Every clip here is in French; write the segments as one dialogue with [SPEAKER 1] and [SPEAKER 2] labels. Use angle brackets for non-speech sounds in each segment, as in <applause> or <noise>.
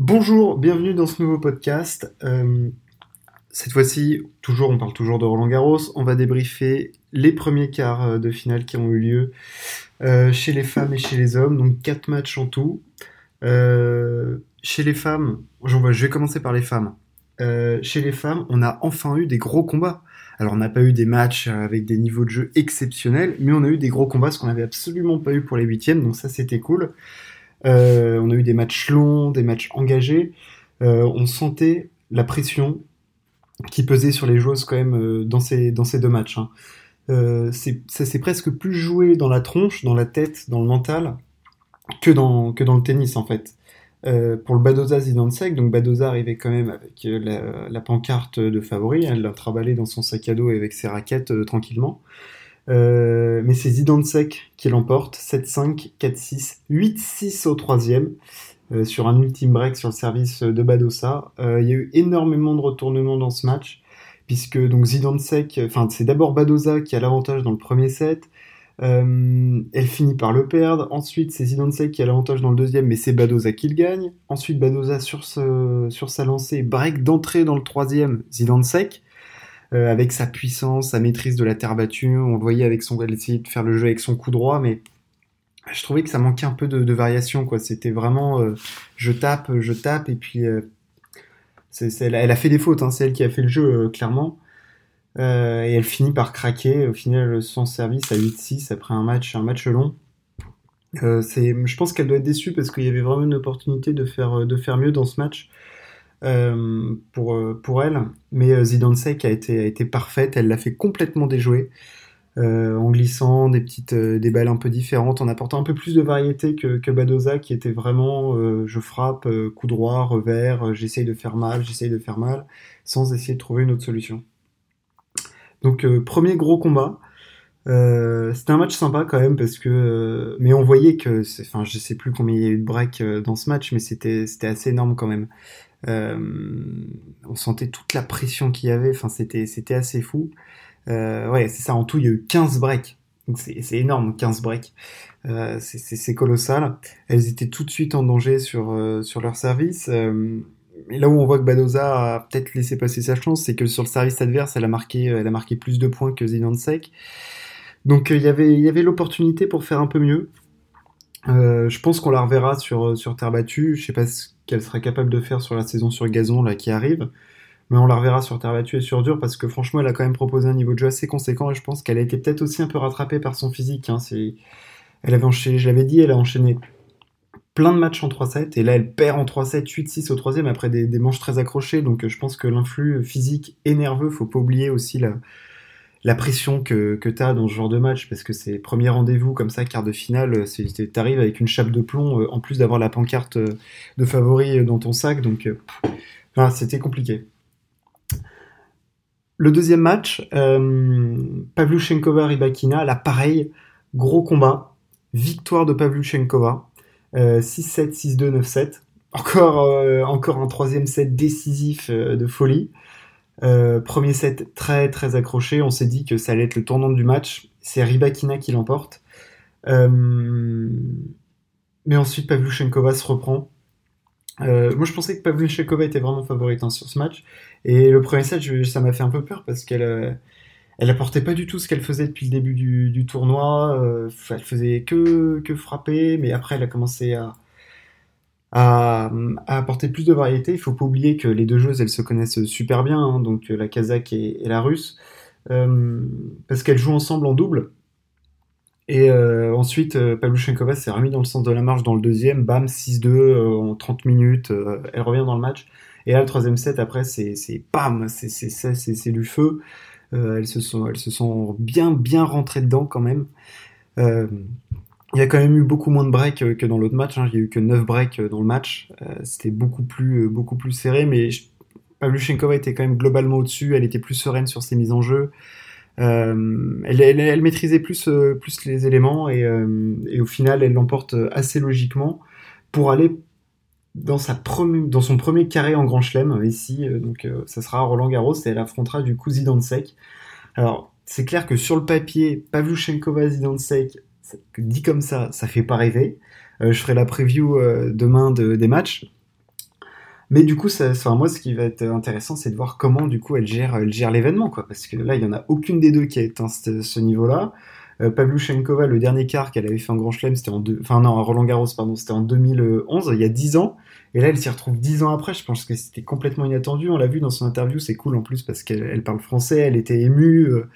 [SPEAKER 1] Bonjour, bienvenue dans ce nouveau podcast. Euh, cette fois-ci, toujours, on parle toujours de Roland Garros. On va débriefer les premiers quarts euh, de finale qui ont eu lieu euh, chez les femmes et chez les hommes. Donc quatre matchs en tout. chez les femmes, je vais commencer par les femmes. chez les femmes, on a enfin eu des gros combats. Alors on n'a pas eu des matchs avec des niveaux de jeu exceptionnels, mais on a eu des gros combats, ce qu'on n'avait absolument pas eu pour les huitièmes, donc ça c'était cool. Euh, on a eu des matchs longs, des matchs engagés. Euh, on sentait la pression qui pesait sur les joueuses quand même euh, dans, ces, deux matchs. Hein. ça s'est presque plus joué dans la tronche, dans la tête, dans le mental, que dans, que dans le tennis en fait. pour le Badoza Zidansek, donc Badoza arrivait quand même avec la, pancarte de favori, elle l'a travaillé dans son sac à dos et avec ses raquettes tranquillement. Euh, mais c'est Zidansek qui l'emporte, 7-5, 4-6, 8-6 au troisième, euh, sur un ultime break sur le service de Badosa. Euh, il y a eu énormément de retournements dans ce match, puisque donc Zidansek, enfin c'est d'abord Badosa qui a l'avantage dans le premier set, elle finit par le perdre. Ensuite, c'est Zidansek qui a l'avantage dans le deuxième, mais c'est Badosa qui le gagne. Ensuite, Badosa sur, sur sa lancée, break d'entrée dans le troisième, Zidansek. Euh, avec sa puissance, sa maîtrise de la terre battue. On le voyait avec son, elle essayait de faire le jeu avec son coup droit, mais je trouvais que ça manquait un peu de, variation, quoi. C'était vraiment, euh, je tape, je tape, et puis euh, elle, a fait des fautes, hein. c'est elle qui a fait le jeu, clairement. et elle finit par craquer, au final, sans service à 8-6 après un match, un match long. je pense qu'elle doit être déçue parce qu'il y avait vraiment une opportunité de faire mieux dans ce match. Euh, pour, euh, pour elle. Mais euh, Zidansek a été, a été parfaite, elle l'a fait complètement déjouer. en glissant des petites des balles un peu différentes, en apportant un peu plus de variété que, que Badoza qui était vraiment je frappe, coup droit, revers, j'essaye de faire mal, j'essaye de faire mal, sans essayer de trouver une autre solution. Donc premier gros combat. C'était un match sympa quand même parce que mais on voyait que enfin je sais plus combien il y a eu de break dans ce match mais c'était c'était assez énorme quand même euh, on sentait toute la pression qu'il y avait. Enfin, c'était c'était assez fou. Euh, ouais, c'est ça. En tout, il y a eu 15 breaks. Donc c'est énorme, 15 breaks. Euh, c'est colossal. Elles étaient tout de suite en danger sur, sur leur service. et là où on voit que Badoza a peut-être laissé passer sa chance, c'est que sur le service adverse, elle a marqué, elle a marqué plus de points que Sek. Donc il y avait, y avait l'opportunité pour faire un peu mieux. je pense qu'on la reverra sur, sur terre battue. Je sais pas qu'elle sera capable de faire sur la saison sur gazon là qui arrive. Mais on la reverra sur terre battue et sur dur parce que franchement, elle a quand même proposé un niveau de jeu assez conséquent et je pense qu'elle a été peut-être aussi un peu rattrapée par son physique. Hein. Elle avait enchaîné, je l'avais dit, elle a enchaîné plein de matchs en 3-7 et là elle perd en 3-7, 8-6 au troisième après des, des, manches très accrochées. Donc je pense que l'influx physique et nerveux, faut pas oublier aussi la, la pression que, que tu as dans ce genre de match, parce que c'est premier rendez-vous comme ça, quart de finale, tu arrives avec une chape de plomb, euh, en plus d'avoir la pancarte euh, de favori euh, dans ton sac, donc c'était compliqué. Le deuxième match, euh, Pavluchenkova-Ribakina, là pareil, gros combat, victoire de Pavluchenkova, 6-7, 6-2, 9-7. Encore, encore un troisième set décisif de folie. Euh, premier set très très accroché, on s'est dit que ça allait être le tournant du match. C'est Ribakina qui l'emporte. Euh, mais ensuite Pavluchenkova se reprend. Euh, moi je pensais que Pavluchenkova était vraiment favorite hein, sur ce match. Et le premier set, ça m'a fait un peu peur parce qu'elle elle apportait pas du tout ce qu'elle faisait depuis le début du, tournoi. elle faisait que, que frapper, mais après elle a commencé à, à, apporter plus de variété. Il faut pas oublier que les deux joueuses, elles se connaissent super bien, hein, donc euh, la kazakh et, la russe, euh, parce qu'elles jouent ensemble en double. Et euh, ensuite, euh, Pavluchenkova s'est remis dans le sens de la marche dans le deuxième, bam, 6-2 en 30 minutes, elle revient dans le match. Et là, le troisième set, après, c'est bam, c'est du feu. elles, se sont, elles se sont bien, bien rentrées dedans quand même. Il y a quand même eu beaucoup moins de breaks euh, que dans l'autre match. Hein. Il y a eu que 9 breaks euh, dans le match. Euh, c'était beaucoup plus, beaucoup plus serré, mais Pavluchenkova était quand même globalement au-dessus. Elle était plus sereine sur ses mises en jeu. elle, maîtrisait plus, plus les éléments et, au final, elle l'emporte assez logiquement pour aller dans, sa dans son premier carré en Grand Chelem ici. donc, ça sera Roland Garros et elle affrontera du coup Zidansek. Alors, c'est clair que sur le papier, Pavluchenkova Zidansek dit comme ça, ça fait pas rêver. Euh, je ferai la preview euh, demain des matchs. Mais du coup, ça, enfin, moi, ce qui va être intéressant, c'est de voir comment, du coup, elle gère, elle gère l'événement, quoi. Parce que là, il y en a aucune des deux qui a atteint ce, niveau-là. Euh, Pavluchenkova, le dernier quart qu'elle avait fait en Grand Chelem, c'était en deux, enfin non, à Roland Garros, pardon, c'était en 2011, il y a 10 ans. Et là, elle s'y retrouve 10 ans après. Je pense que c'était complètement inattendu. On l'a vu dans son interview, c'est cool en plus parce qu'elle elle parle français, elle était émue, euh,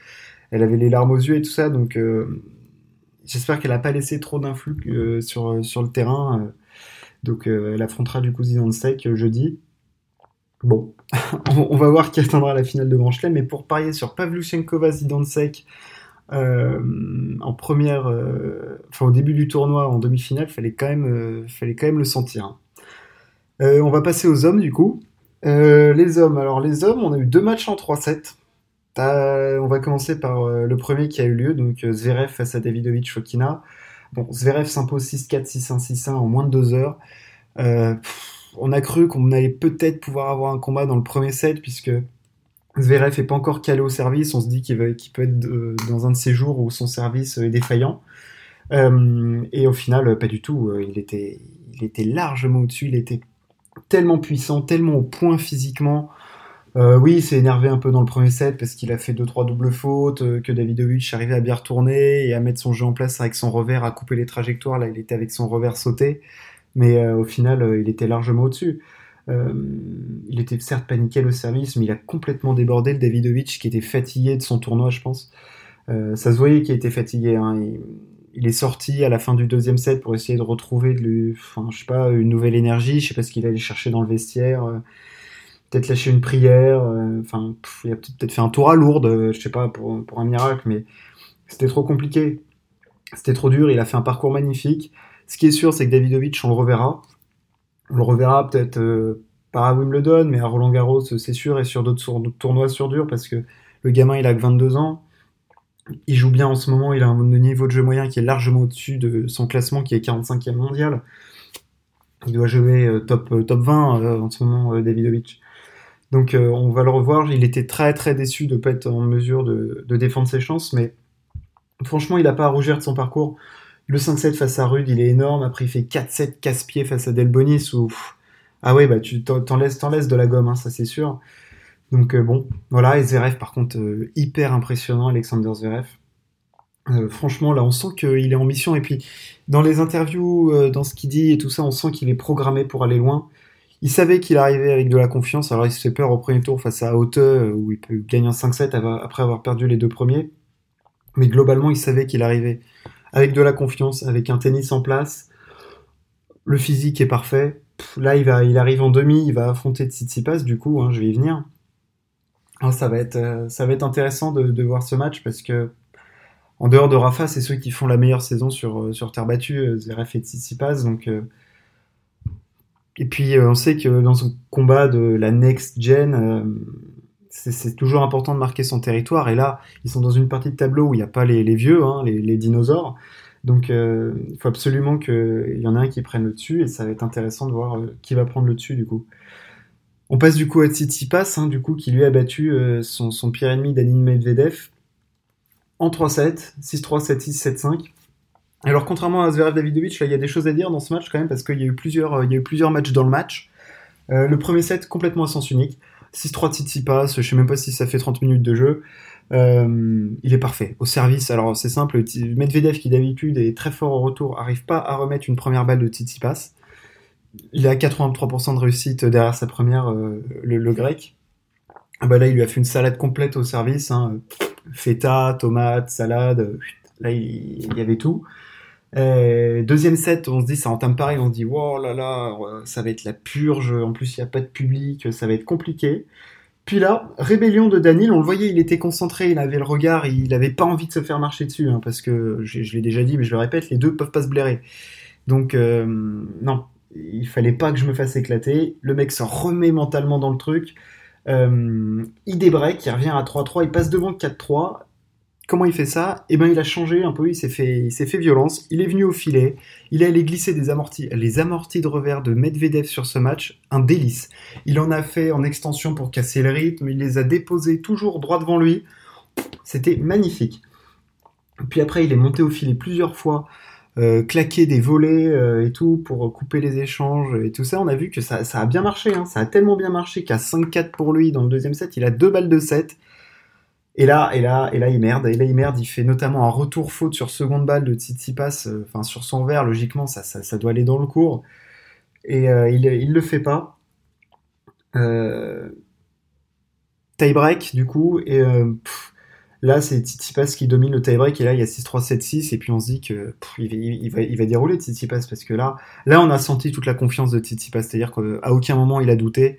[SPEAKER 1] elle avait les larmes aux yeux et tout ça. Donc, j'espère qu'elle n'a pas laissé trop d'influx euh, sur, sur le terrain. euh. donc, euh, elle affrontera du coup euh, jeudi. Bon, <laughs> on, va voir qui atteindra la finale de Grand Chelem. Mais pour parier sur Pavluchenkova Zidansek euh, en première, euh, enfin au début du tournoi, en demi-finale, fallait euh, fallait quand même le sentir. hein. Euh, on va passer aux hommes du coup. Euh, les hommes, alors les hommes, on a eu deux matchs en 3-7. On va commencer par euh, le premier qui a eu lieu, donc euh, Zverev face à Davidovic Fokina. Bon, Zverev s'impose 6-4, 6-1, 6-1 en moins de deux heures. Euh, on a cru qu'on allait peut-être pouvoir avoir un combat dans le premier set, puisque Zverev est pas encore calé au service. On se dit qu'il peut être dans un de ces jours où son service est défaillant. Et au final, pas du tout. Il était largement au-dessus. Il était tellement puissant, tellement au point physiquement. Euh, oui, il s'est énervé un peu dans le premier set parce qu'il a fait deux trois doubles fautes, euh, que Davidovic arrivait à bien retourner et à mettre son jeu en place avec son revers, à couper les trajectoires. Là, il était avec son revers sauté, mais euh, au final, il était largement au-dessus. Il était certes paniqué le service, mais il a complètement débordé le Davidovic qui était fatigué de son tournoi, je pense. Ça se voyait qu'il était fatigué. Hein. Il, est sorti à la fin du deuxième set pour essayer de retrouver, de lui- enfin, pas, une nouvelle énergie. Je sais pas ce qu'il allait chercher dans le vestiaire. Euh, peut-être lâcher une prière. euh, Enfin, il a peut-être fait un tour à Lourdes, euh, je sais pas, pour, un miracle, mais c'était trop compliqué. C'était trop dur. Il a fait un parcours magnifique. Ce qui est sûr, c'est que Davidovic, on le reverra. On le reverra peut-être euh, pas à Wimbledon, mais à Roland Garros, c'est sûr, et sur d'autres tournois sur dur, parce que le gamin, il a que 22 ans. Il joue bien en ce moment, il a un niveau de jeu moyen qui est largement au-dessus de son classement, qui est 45e mondial. Il doit jouer euh, top, euh, top 20 euh, en ce moment, euh, Davidovic. Donc euh, on va le revoir. Il était très très déçu de ne pas être en mesure de, défendre ses chances, mais franchement, il n'a pas à rougir de son parcours. Le 5-7 face à Rude, il est énorme. Après, il fait 4-7 casse-pied face à Delbonis. Où... Ah ouais, bah tu t'en laisses, laisses de la gomme, hein, ça c'est sûr. Donc euh, bon, voilà. Et Zverev, par contre, euh, hyper impressionnant, Alexander Zverev. Franchement, là, on sent qu'il est en mission. Et puis, dans les interviews, dans ce qu'il dit et tout ça, on sent qu'il est programmé pour aller loin. Il savait qu'il arrivait avec de la confiance. Alors, il se fait peur au premier tour face à Haute, euh, où il peut gagner un 5-7 ava- après avoir perdu les deux premiers. Mais globalement, il savait qu'il arrivait avec de la confiance, avec un tennis en place. Le physique est parfait. Là, il, il arrive en demi, il va affronter Tsitsipas, du coup, hein, je vais y venir. Ah, ça, va être, euh, ça va être intéressant de, voir ce match parce que, en dehors de Rafa, c'est ceux qui font la meilleure saison sur, euh, terre battue, Zverev et Tsitsipas. Donc, Et puis, euh, on sait que dans son combat de la next gen, euh, c'est toujours important de marquer son territoire. Et là, ils sont dans une partie de tableau où il n'y a pas les, vieux, hein, les, dinosaures. Donc, euh, il faut absolument qu'il y en ait un qui prenne le dessus. Et ça va être intéressant de voir qui va prendre le dessus, du coup. On passe du coup à Tsitsipas, hein, du coup, qui lui a battu son, son pire ennemi, Danil Medvedev, en 3-7, 6-3, 7-6, 7-5. Alors, contrairement à Zverev Davidovic, là, il y a des choses à dire dans ce match quand même, parce qu'il y a eu plusieurs, euh, il y a eu plusieurs matchs dans le match. Euh, le premier set, complètement à sens unique. 6-3 Tsitsipas, je sais même pas si ça fait 30 minutes de jeu. Euh, il est parfait. Au service, alors c'est simple, Medvedev, qui d'habitude est très fort au retour, arrive pas à remettre une première balle de Tsitsipas. Il a 83% de réussite derrière sa première, le, grec. Ah bah là, il lui a fait une salade complète au service. Hein. Feta, tomate, salade. Là, il y avait tout. Euh, deuxième set, on se dit, ça entame pareil. On se dit, wow là là, euh, ça va être la purge. En plus, il n'y a pas de public. Ça va être compliqué. Puis là, rébellion de Daniel, on le voyait, il était concentré, il avait le regard, il n'avait pas envie de se faire marcher dessus, hein, parce que je, l'ai déjà dit, mais je le répète, les deux peuvent pas se blairer. Donc, euh, non, il fallait pas que je me fasse éclater. Le mec se remet mentalement dans le truc. Euh, il débreak, il revient à 3-3, il passe devant 4-3. Comment il fait ça? Eh ben, il a changé un peu, il s'est fait, il s'est fait violence. Il est venu au filet, il est allé glisser des amortis, les amortis de revers de Medvedev sur ce match, un délice. Il en a fait en extension pour casser le rythme, il les a déposés toujours droit devant lui. C'était magnifique. Puis après, il est monté au filet plusieurs fois euh, claquer des volets euh, et tout pour couper les échanges et tout ça. On a vu que ça, ça a bien marché. Hein. Ça a tellement bien marché qu'à 5-4 pour lui dans le deuxième set, il a deux balles de 7. Et là, et là, et là, il merde. Il merde. Il fait notamment un retour faute sur seconde balle de Tsitsipas, euh, enfin sur son verre. Logiquement, ça, ça, ça, doit aller dans le cours. Et il, il le fait pas. Euh, tie break du coup et Là, c'est Tsitsipas qui domine le tie-break et là, il y a 6-3-7-6 et puis on se dit que il, va, il, va, dérouler Tsitsipas parce que là, là, on a senti toute la confiance de Tsitsipas, c'est-à-dire qu'à aucun moment il a douté.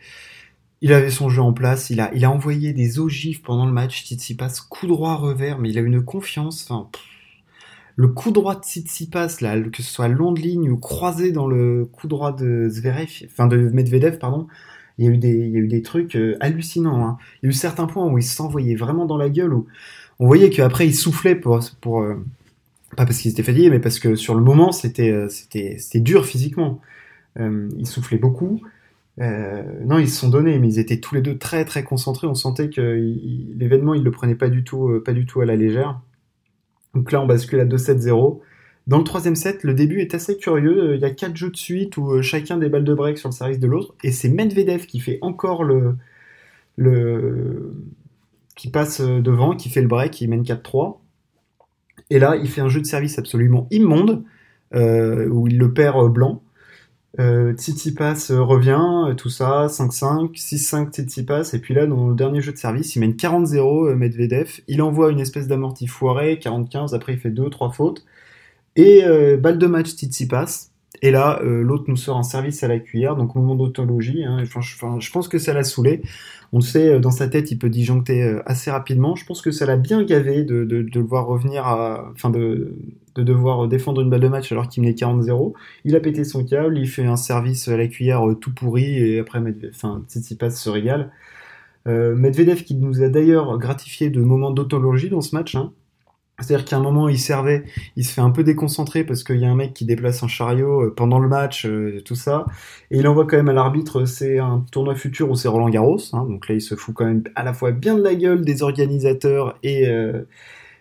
[SPEAKER 1] Il avait son jeu en place, il a, il a envoyé des ogifs pendant le match. Tsitsipas, coup droit revers, mais il a une confiance. Enfin, le coup droit de Tsitsipas, là, que ce soit long de ligne ou croisé dans le coup droit de Zverev, enfin de Medvedev, pardon, il y a eu des, il y a eu des trucs euh, hallucinants. Hein. Il y a eu certains points où il s'envoyait vraiment dans la gueule, où on voyait qu'après il soufflait pour, pour euh, pas parce qu'il était fatigué, mais parce que sur le moment c'était, euh, dur physiquement. il soufflait beaucoup. Non, ils se sont donnés, mais ils étaient tous les deux très très concentrés. On sentait que l'événement, ils le prenaient pas du tout, pas du tout à la légère. Donc là, on bascule à 2-7-0. Dans le troisième set, le début est assez curieux. Il y a quatre jeux de suite où euh, chacun des balles de break sur le service de l'autre. Et c'est Medvedev qui fait encore le, qui passe euh, devant, qui fait le break, qui mène 4-3. Et là, il fait un jeu de service absolument immonde, euh, où il le perd blanc. Euh, Tsitsipas revient, tout ça, 5-5, 6-5 Tsitsipas, et puis là, dans le dernier jeu de service, il mène 40-0 Medvedev, il envoie une espèce d'amorti foiré, 40-15, après il fait 2-3 fautes, et euh, balle de match Tsitsipas. Et là, euh, l'autre nous sort un service à la cuillère, donc moment d'autologie. Hein, je, pense que ça l'a saoulé. On le sait, euh, dans sa tête, il peut disjoncter assez rapidement. Je pense que ça l'a bien gavé de, de, de voir revenir à, enfin de, de devoir défendre une balle de match alors qu'il menait 40-0. Il a pété son câble, il fait un service à la cuillère tout pourri et après, enfin, Tsitsipas se régale. Euh, Medvedev qui nous a d'ailleurs gratifié de moments d'autologie dans ce match. Hein. C'est-à-dire qu'à un moment, il servait, il se fait un peu déconcentré parce qu'il y a un mec qui déplace un chariot euh, pendant le match, euh, tout ça. Et il envoie quand même à l'arbitre, c'est un tournoi futur où c'est Roland Garros. Hein, donc là, il se fout quand même à la fois bien de la gueule des organisateurs et, euh,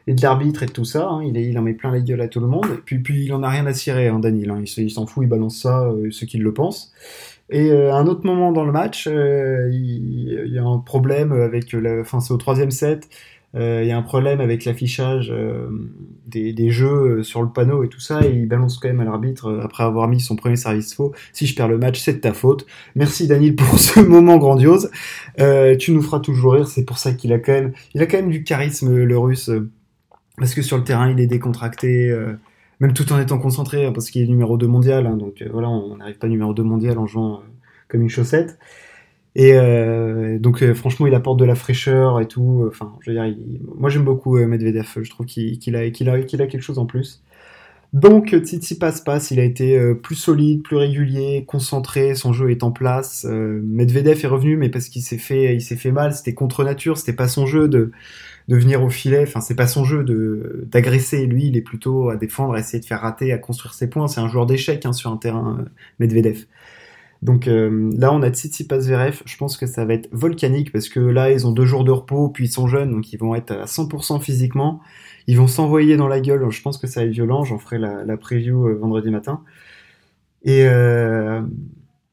[SPEAKER 1] de l'arbitre et de tout ça. Hein. Il, en met plein la gueule à tout le monde. Et puis, il en a rien à cirer, hein, Daniel. Hein. Il, s'en fout, il balance ça, ceux qui le pensent. Et à un autre moment dans le match, il, il, y a un problème avec la, enfin c'est au troisième set euh, il y a un problème avec l'affichage euh, des, des, jeux euh, sur le panneau et tout ça, et il balance quand même à l'arbitre après avoir mis son premier service faux. Si je perds le match, c'est de ta faute. Merci Daniel pour ce <laughs> moment grandiose. tu nous feras toujours rire. C'est pour ça qu'il a quand même, il a quand même du charisme le russe, parce que sur le terrain il est décontracté. même tout en étant concentré, hein, parce qu'il est numéro 2 mondial, hein, donc voilà, on n'arrive pas numéro 2 mondial en jouant comme une chaussette. Et euh, donc euh, franchement, il apporte de la fraîcheur et tout. Enfin, je veux dire, moi j'aime beaucoup euh, Medvedev. Je trouve qu'il a, a, quelque chose en plus. Donc passe passe, il a été euh, plus solide, plus régulier, concentré, son jeu est en place. Medvedev est revenu, mais parce qu'il s'est fait, il s'est fait mal. C'était contre nature, c'était pas son jeu de de venir au filet. Enfin, c'est pas son jeu de d'agresser. Lui, il est plutôt à défendre, à essayer de faire rater, à construire ses points. C'est un joueur d'échecs hein, sur un terrain Medvedev. Donc euh, là, on a Tsitsipas Zverev. Je pense que ça va être volcanique parce que là, ils ont deux jours de repos, puis ils sont jeunes, donc ils vont être à 100% physiquement. Ils vont s'envoyer dans la gueule. Je pense que ça va être violent. J'en ferai la, preview euh, vendredi matin. Et euh,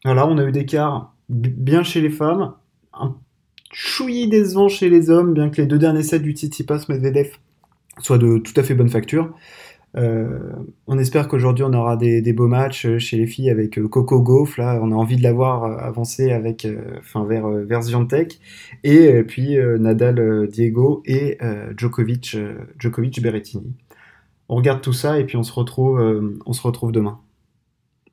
[SPEAKER 1] voilà, on a eu des quarts bien chez les femmes, un chouillis décevant chez les hommes, bien que les deux derniers sets du Tsitsipas Medvedev soient de tout à fait bonne facture. Euh, on espère qu'aujourd'hui on aura des, beaux matchs euh, chez les filles avec euh, Coco Gauff. On a envie de la voir avancer avec, vers vers et puis Nadal Diego et Djokovic Djokovic Berrettini. On regarde tout ça et puis on se retrouve demain.